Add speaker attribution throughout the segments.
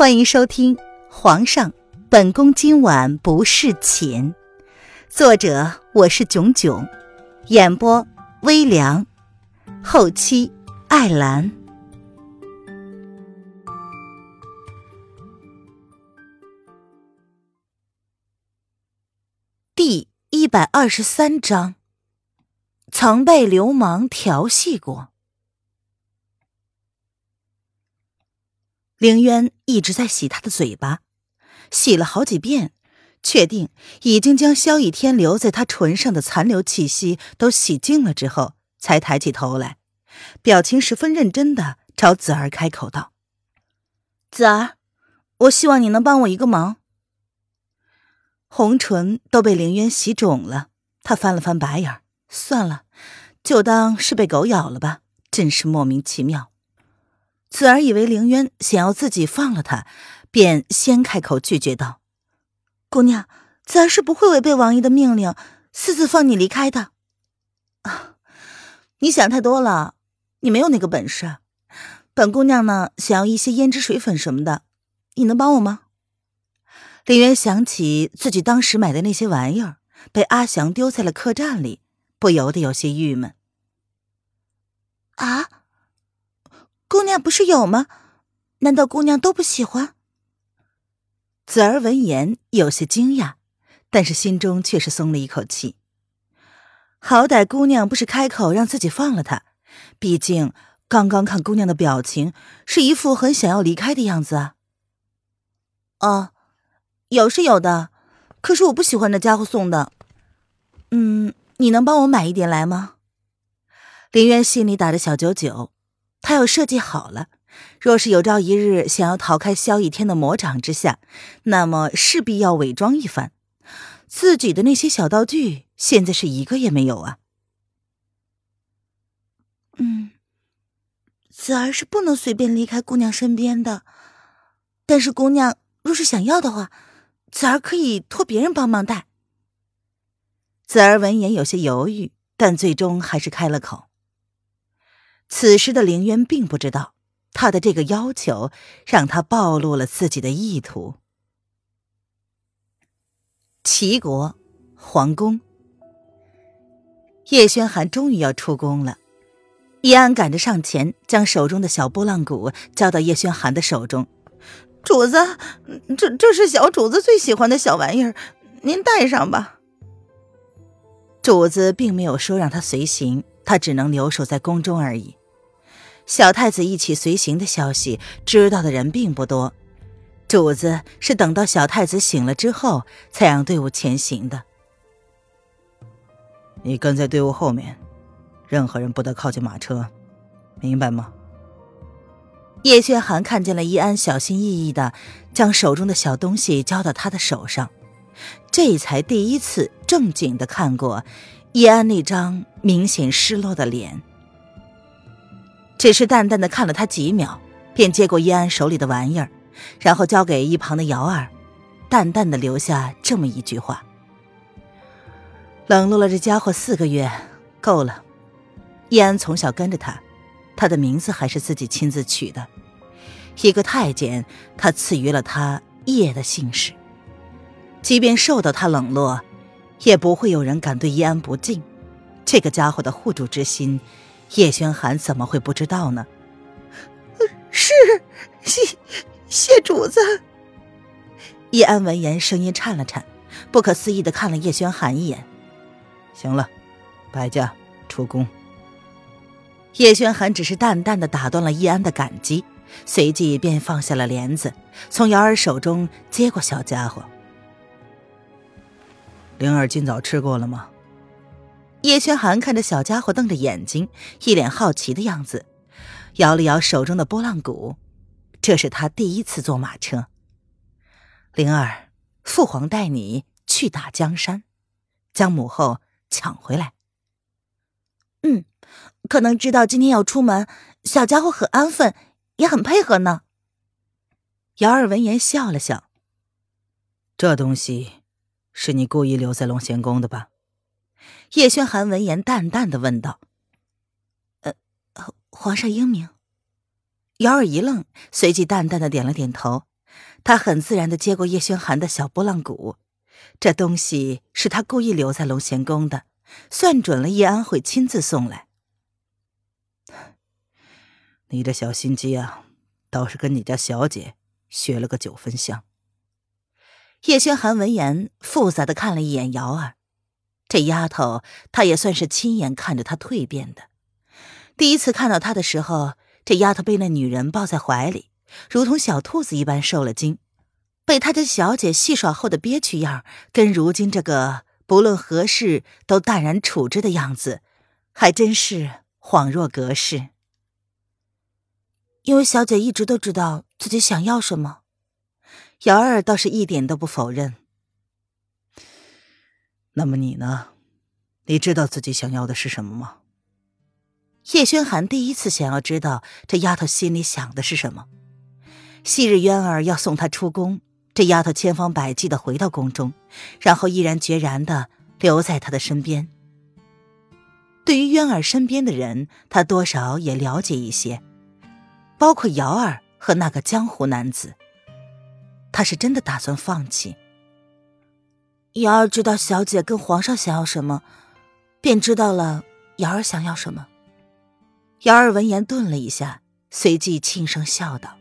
Speaker 1: 欢迎收听《皇上，本宫今晚不侍寝》，作者我是囧囧，演播微凉，后期艾兰。第一百二十三章，曾被流氓调戏过。凌渊一直在洗他的嘴巴，洗了好几遍，确定已经将萧逸天留在他唇上的残留气息都洗净了之后，才抬起头来，表情十分认真的朝子儿开口道：“子儿，我希望你能帮我一个忙。”红唇都被凌渊洗肿了，他翻了翻白眼，算了，就当是被狗咬了吧，真是莫名其妙。子儿以为凌渊想要自己放了他，便先开口拒绝道：“姑娘，子儿是不会违背王爷的命令，私自放你离开的。”啊，你想太多了，你没有那个本事。本姑娘呢，想要一些胭脂水粉什么的，你能帮我吗？凌渊想起自己当时买的那些玩意儿被阿祥丢在了客栈里，不由得有些郁闷。啊？姑娘不是有吗？难道姑娘都不喜欢？子儿闻言有些惊讶，但是心中却是松了一口气。好歹姑娘不是开口让自己放了她，毕竟刚刚看姑娘的表情是一副很想要离开的样子啊。哦，有是有的，可是我不喜欢那家伙送的。嗯，你能帮我买一点来吗？林渊心里打着小九九。他要设计好了，若是有朝一日想要逃开萧逸天的魔掌之下，那么势必要伪装一番。自己的那些小道具，现在是一个也没有啊。嗯，子儿是不能随便离开姑娘身边的，但是姑娘若是想要的话，子儿可以托别人帮忙带。子儿闻言有些犹豫，但最终还是开了口。此时的凌渊并不知道，他的这个要求让他暴露了自己的意图。齐国皇宫，叶轩寒终于要出宫了。叶安赶着上前，将手中的小拨浪鼓交到叶轩寒的手中。主子，这这是小主子最喜欢的小玩意儿，您带上吧。主子并没有说让他随行，他只能留守在宫中而已。小太子一起随行的消息，知道的人并不多。主子是等到小太子醒了之后，才让队伍前行的。
Speaker 2: 你跟在队伍后面，任何人不得靠近马车，明白吗？
Speaker 1: 叶轩寒看见了伊安小心翼翼的将手中的小东西交到他的手上，这才第一次正经的看过伊安那张明显失落的脸。只是淡淡的看了他几秒，便接过叶安手里的玩意儿，然后交给一旁的瑶儿，淡淡的留下这么一句话：“冷落了这家伙四个月，够了。”叶安从小跟着他，他的名字还是自己亲自取的。一个太监，他赐予了他叶的姓氏。即便受到他冷落，也不会有人敢对叶安不敬。这个家伙的护主之心。叶轩寒怎么会不知道呢？是谢谢主子。叶安闻言，声音颤了颤，不可思议的看了叶轩寒一眼。
Speaker 2: 行了，摆驾出宫。
Speaker 1: 叶轩寒只是淡淡的打断了叶安的感激，随即便放下了帘子，从瑶儿手中接过小家伙。
Speaker 2: 灵儿今早吃过了吗？
Speaker 1: 叶轩寒看着小家伙，瞪着眼睛，一脸好奇的样子，摇了摇手中的拨浪鼓。这是他第一次坐马车。灵儿，父皇带你去打江山，将母后抢回来。嗯，可能知道今天要出门，小家伙很安分，也很配合呢。瑶儿闻言笑了笑。
Speaker 2: 这东西，是你故意留在龙贤宫的吧？
Speaker 1: 叶轩寒闻言，淡淡的问道：“呃，皇上英明。”瑶儿一愣，随即淡淡的点了点头，他很自然的接过叶轩寒的小拨浪鼓，这东西是他故意留在龙贤宫的，算准了叶安会亲自送来。
Speaker 2: 你这小心机啊，倒是跟你家小姐学了个九分像。
Speaker 1: 叶轩寒闻言，复杂的看了一眼瑶儿，这丫头，她也算是亲眼看着她蜕变的。第一次看到她的时候，这丫头被那女人抱在怀里。如同小兔子一般受了惊，被他家小姐戏耍后的憋屈样，跟如今这个不论何事都淡然处之的样子，还真是恍若隔世。因为小姐一直都知道自己想要什么，瑶儿倒是一点都不否认。
Speaker 2: 那么你呢？你知道自己想要的是什么吗？
Speaker 1: 叶轩寒第一次想要知道这丫头心里想的是什么。昔日渊儿要送她出宫，这丫头千方百计的回到宫中，然后毅然决然的留在他的身边。对于渊儿身边的人，他多少也了解一些，包括瑶儿和那个江湖男子。他是真的打算放弃。瑶儿知道小姐跟皇上想要什么，便知道了瑶儿想要什么。瑶儿闻言顿了一下，随即轻声笑道。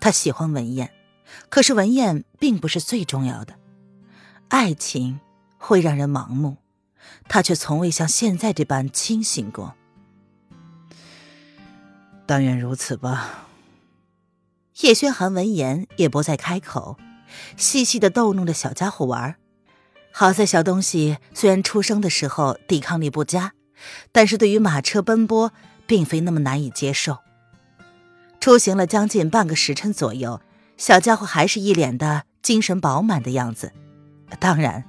Speaker 1: 他喜欢文燕，可是文燕并不是最重要的。爱情会让人盲目，他却从未像现在这般清醒过。
Speaker 2: 但愿如此吧。
Speaker 1: 叶轩寒闻言也不再开口，细细的逗弄着小家伙玩。好在小东西虽然出生的时候抵抗力不佳，但是对于马车奔波，并非那么难以接受。出行了将近半个时辰左右，小家伙还是一脸的精神饱满的样子。当然，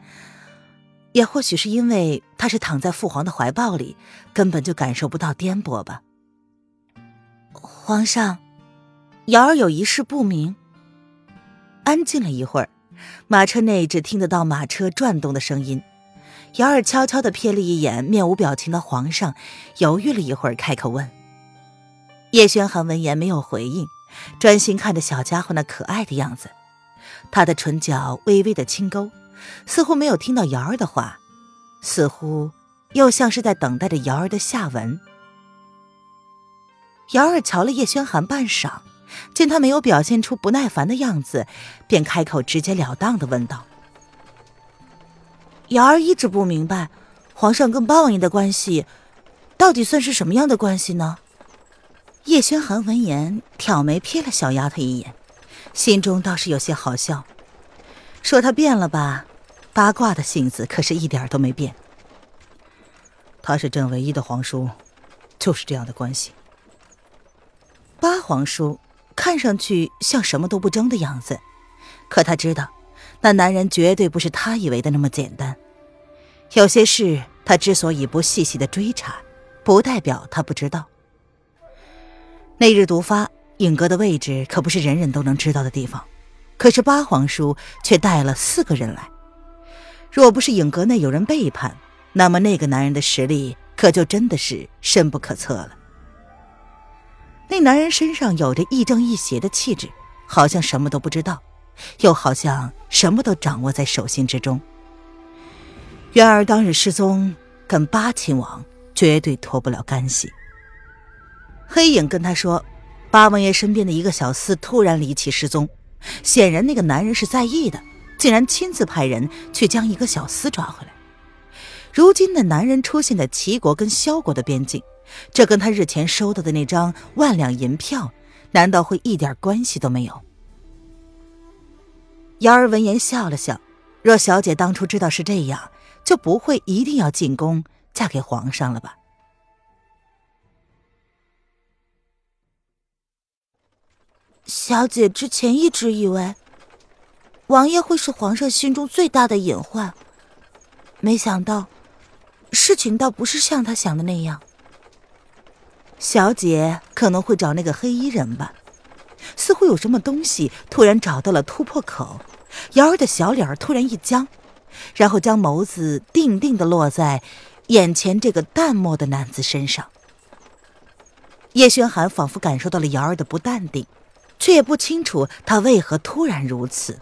Speaker 1: 也或许是因为他是躺在父皇的怀抱里，根本就感受不到颠簸吧。皇上，瑶儿有一事不明。安静了一会儿，马车内只听得到马车转动的声音。瑶儿悄悄的瞥了一眼面无表情的皇上，犹豫了一会儿，开口问。叶轩寒闻言没有回应，专心看着小家伙那可爱的样子。他的唇角微微的轻勾，似乎没有听到瑶儿的话，似乎又像是在等待着瑶儿的下文。瑶儿瞧了叶轩寒半晌，见他没有表现出不耐烦的样子，便开口直截了当的问道：“瑶儿一直不明白，皇上跟八王爷的关系，到底算是什么样的关系呢？”叶轩寒闻言，挑眉瞥了小丫头一眼，心中倒是有些好笑。说他变了吧，八卦的性子可是一点都没变。
Speaker 2: 他是朕唯一的皇叔，就是这样的关系。
Speaker 1: 八皇叔看上去像什么都不争的样子，可他知道，那男人绝对不是他以为的那么简单。有些事他之所以不细细的追查，不代表他不知道。那日毒发，影阁的位置可不是人人都能知道的地方。可是八皇叔却带了四个人来，若不是影阁内有人背叛，那么那个男人的实力可就真的是深不可测了。那男人身上有着亦正亦邪的气质，好像什么都不知道，又好像什么都掌握在手心之中。渊儿当日失踪，跟八亲王绝对脱不了干系。黑影跟他说，八王爷身边的一个小厮突然离奇失踪，显然那个男人是在意的，竟然亲自派人去将一个小厮抓回来。如今那男人出现在齐国跟萧国的边境，这跟他日前收到的那张万两银票，难道会一点关系都没有？瑶儿闻言笑了笑，若小姐当初知道是这样，就不会一定要进宫嫁给皇上了吧？小姐之前一直以为，王爷会是皇上心中最大的隐患，没想到，事情倒不是像他想的那样。小姐可能会找那个黑衣人吧？似乎有什么东西突然找到了突破口，瑶儿的小脸突然一僵，然后将眸子定定的落在眼前这个淡漠的男子身上。叶轩寒仿佛感受到了瑶儿的不淡定。却也不清楚他为何突然如此。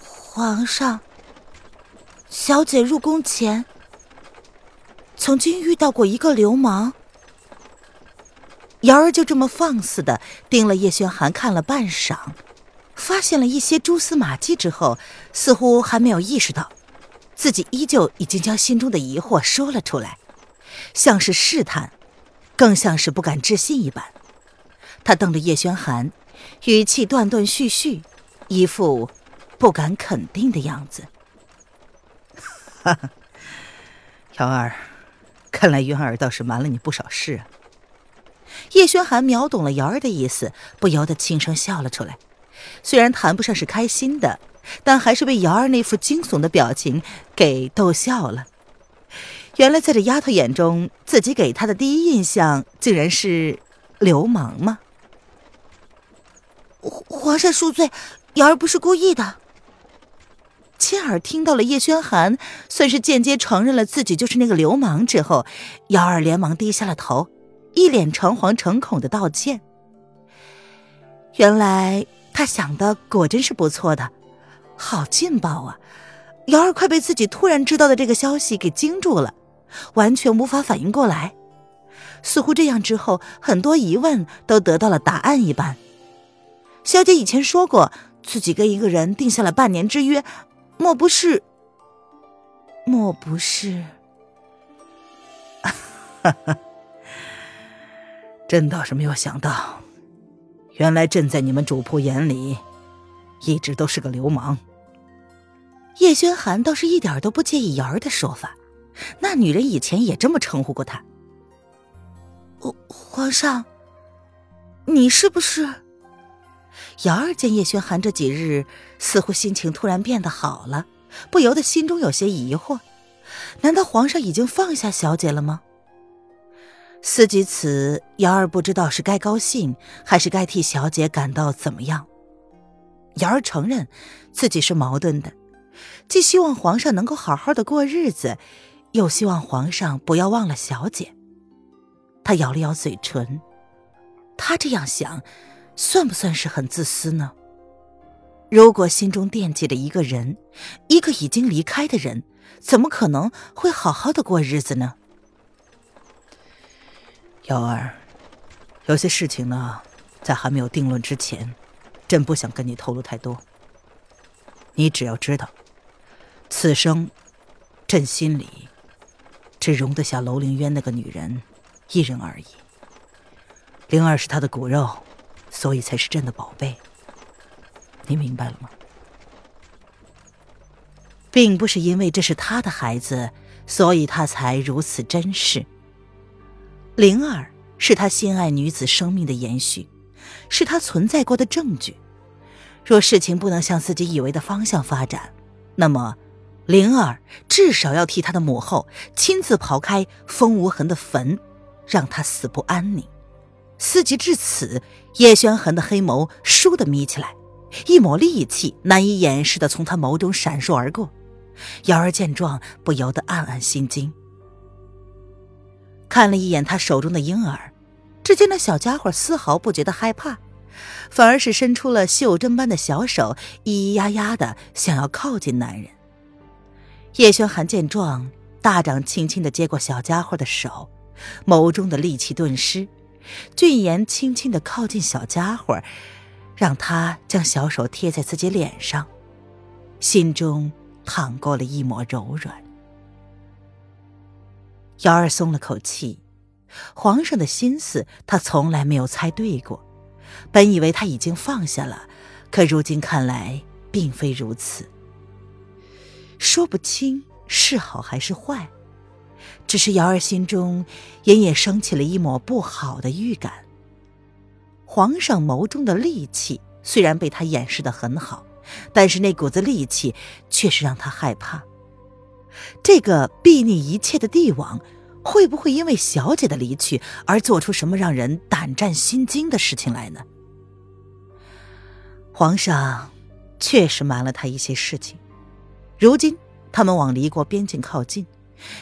Speaker 3: 皇上，小姐入宫前曾经遇到过一个流氓。
Speaker 1: 瑶儿就这么放肆的盯了叶轩寒看了半晌，发现了一些蛛丝马迹之后，似乎还没有意识到，自己依旧已经将心中的疑惑说了出来，像是试探，更像是不敢置信一般。他瞪着叶轩寒，语气断断续续，一副。不敢肯定的样子。
Speaker 2: 哈哈，瑶儿，看来云儿倒是瞒了你不少事啊。
Speaker 1: 叶轩寒秒懂了瑶儿的意思，不由得轻声笑了出来。虽然谈不上是开心的，但还是被瑶儿那副惊悚的表情给逗笑了。原来在这丫头眼中，自己给她的第一印象竟然是流氓吗？
Speaker 3: 皇上恕罪，瑶儿不是故意的。
Speaker 1: 亲耳听到了叶轩寒算是间接承认了自己就是那个流氓之后，瑶儿连忙低下了头，一脸诚惶诚恐的道歉。原来他想的果真是不错的，好劲爆啊！瑶儿快被自己突然知道的这个消息给惊住了，完全无法反应过来，似乎这样之后很多疑问都得到了答案一般。小姐以前说过，自己跟一个人定下了半年之约。莫不是？莫不是？
Speaker 2: 哈哈，朕倒是没有想到，原来朕在你们主仆眼里，一直都是个流氓。
Speaker 1: 叶轩寒倒是一点都不介意瑶儿的说法，那女人以前也这么称呼过他。
Speaker 3: 皇上，你是不是？
Speaker 1: 瑶儿见叶轩寒这几日似乎心情突然变得好了，不由得心中有些疑惑：难道皇上已经放下小姐了吗？思及此，瑶儿不知道是该高兴还是该替小姐感到怎么样。瑶儿承认自己是矛盾的，既希望皇上能够好好的过日子，又希望皇上不要忘了小姐。她咬了咬嘴唇，她这样想。算不算是很自私呢？如果心中惦记着一个人，一个已经离开的人，怎么可能会好好的过日子呢？
Speaker 2: 瑶儿，有些事情呢，在还没有定论之前，朕不想跟你透露太多。你只要知道，此生，朕心里，只容得下楼凌渊那个女人一人而已。灵儿是他的骨肉。所以才是朕的宝贝，你明白了吗？
Speaker 1: 并不是因为这是他的孩子，所以他才如此珍视。灵儿是他心爱女子生命的延续，是他存在过的证据。若事情不能向自己以为的方向发展，那么灵儿至少要替他的母后亲自刨开风无痕的坟，让他死不安宁。思及至此，叶轩寒的黑眸倏地眯起来，一抹戾气难以掩饰的从他眸中闪烁而过。瑶儿见状，不由得暗暗心惊，看了一眼他手中的婴儿，只见那小家伙丝毫不觉得害怕，反而是伸出了袖珍般的小手，咿咿呀呀的想要靠近男人。叶轩寒见状，大掌轻轻的接过小家伙的手，眸中的戾气顿失。俊颜轻轻的靠近小家伙，让他将小手贴在自己脸上，心中淌过了一抹柔软。瑶儿松了口气，皇上的心思他从来没有猜对过，本以为他已经放下了，可如今看来并非如此，说不清是好还是坏。只是瑶儿心中隐隐升起了一抹不好的预感。皇上眸中的戾气虽然被他掩饰的很好，但是那股子戾气却是让他害怕。这个睥睨一切的帝王，会不会因为小姐的离去而做出什么让人胆战心惊的事情来呢？皇上确实瞒了他一些事情。如今他们往离国边境靠近。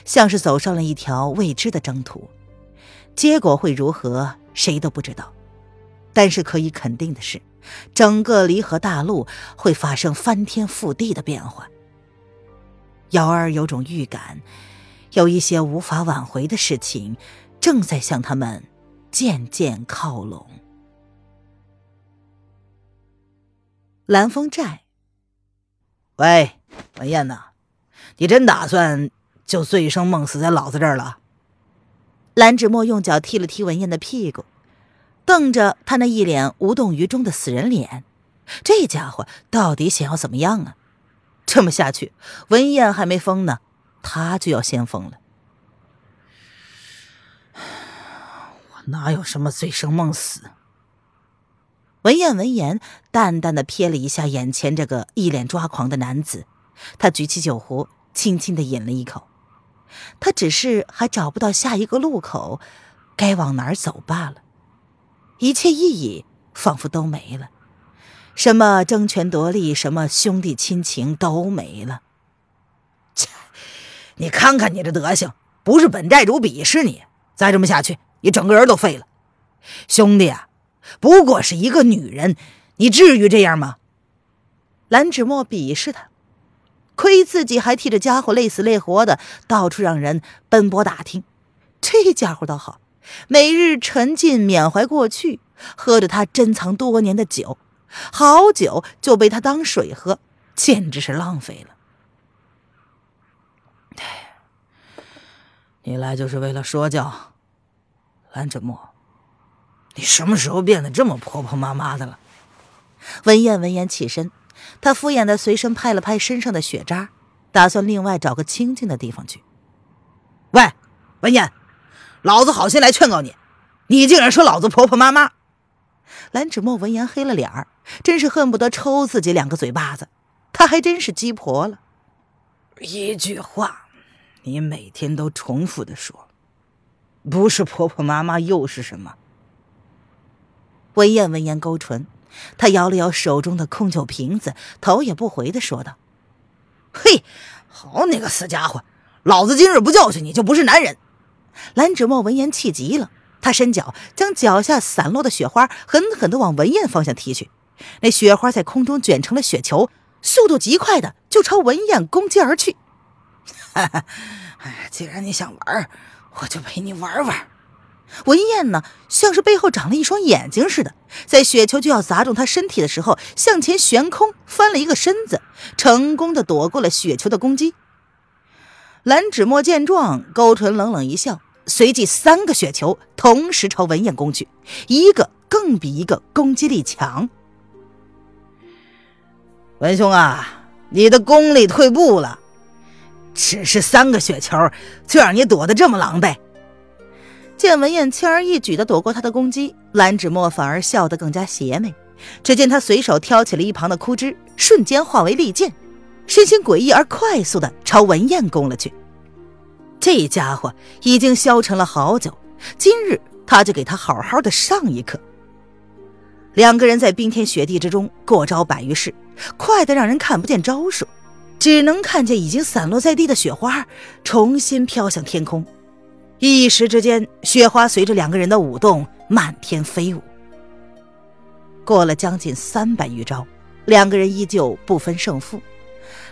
Speaker 1: 像是走上了一条未知的征途，结果会如何，谁都不知道。但是可以肯定的是，整个离合大陆会发生翻天覆地的变化。瑶儿有种预感，有一些无法挽回的事情正在向他们渐渐靠拢。蓝风寨，
Speaker 2: 喂，文燕呐，你真打算就醉生梦死在老子这儿了？
Speaker 1: 蓝芷墨用脚踢了踢文燕的屁股。瞪着他那一脸无动于衷的死人脸，这家伙到底想要怎么样啊？这么下去，文燕还没疯呢，他就要先疯了。
Speaker 2: 我哪有什么醉生梦死？
Speaker 1: 文燕闻言，淡淡的瞥了一下眼前这个一脸抓狂的男子，他举起酒壶，轻轻的饮了一口。他只是还找不到下一个路口，该往哪儿走罢了。一切意义仿佛都没了，什么争权夺利，什么兄弟亲情都没了。
Speaker 2: 切！你看看你这德行，不是本寨主鄙视你，再这么下去，你整个人都废了。兄弟啊，不过是一个女人，你至于这样吗？
Speaker 1: 蓝芷墨鄙视他，亏自己还替这家伙累死累活的，到处让人奔波打听。这家伙倒好。每日沉浸缅怀过去，喝着他珍藏多年的酒，好酒就被他当水喝，简直是浪费了。
Speaker 2: 你来就是为了说教，蓝芷墨，你什么时候变得这么婆婆妈妈的了？
Speaker 1: 文燕闻言起身，她敷衍的随身拍了拍身上的血渣，打算另外找个清静的地方去。
Speaker 2: 喂，文燕。老子好心来劝告你，你竟然说老子婆婆妈妈！
Speaker 1: 蓝芷墨闻言黑了脸儿，真是恨不得抽自己两个嘴巴子。他还真是鸡婆了。
Speaker 2: 一句话，你每天都重复的说，不是婆婆妈妈又是什么？
Speaker 1: 文燕闻言勾唇，他摇了摇手中的空酒瓶子，头也不回的说道：“
Speaker 2: 嘿，好你个死家伙，老子今日不教训你就不是男人！”
Speaker 1: 蓝芷墨闻言气急了，他伸脚将脚下散落的雪花狠狠地往文燕方向踢去。那雪花在空中卷成了雪球，速度极快的就朝文燕攻击而去。
Speaker 2: 哈哈，哎，既然你想玩，我就陪你玩玩。
Speaker 1: 文燕呢，像是背后长了一双眼睛似的，在雪球就要砸中他身体的时候，向前悬空翻了一个身子，成功的躲过了雪球的攻击。蓝芷墨见状，勾唇冷冷一笑，随即三个雪球同时朝文燕攻去，一个更比一个攻击力强。
Speaker 2: 文兄啊，你的功力退步了，只是三个雪球就让你躲得这么狼狈。
Speaker 1: 见文燕轻而易举地躲过他的攻击，蓝芷墨反而笑得更加邪魅。只见他随手挑起了一旁的枯枝，瞬间化为利剑。身形诡异而快速的朝文燕攻了去，这家伙已经消沉了好久，今日他就给他好好的上一课。两个人在冰天雪地之中过招百余式，快的让人看不见招数，只能看见已经散落在地的雪花重新飘向天空。一时之间，雪花随着两个人的舞动漫天飞舞。过了将近三百余招，两个人依旧不分胜负。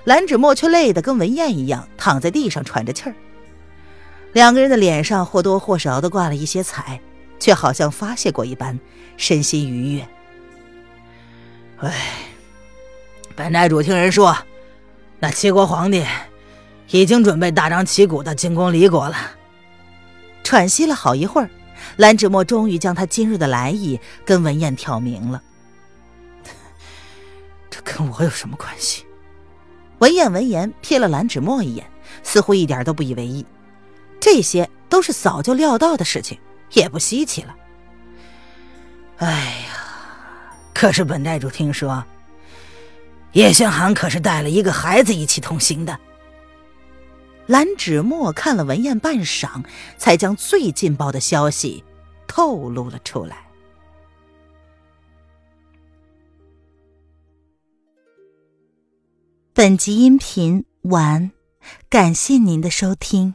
Speaker 1: 蓝芷墨却累得跟文燕一样，躺在地上喘着气儿。两个人的脸上或多或少的挂了一些彩，却好像发泄过一般，身心愉悦。
Speaker 2: 唉，本寨主听人说，那齐国皇帝已经准备大张旗鼓的进攻离国了。
Speaker 1: 喘息了好一会儿，蓝芷墨终于将他今日的来意跟文燕挑明了。
Speaker 2: 这跟我有什么关系？
Speaker 1: 文燕闻言瞥了蓝芷墨一眼，似乎一点都不以为意。这些都是早就料到的事情，也不稀奇了。
Speaker 2: 哎呀，可是本寨主听说，叶轩寒可是带了一个孩子一起同行的。
Speaker 1: 蓝芷墨看了文燕半晌，才将最劲爆的消息透露了出来。本集音频完，感谢您的收听。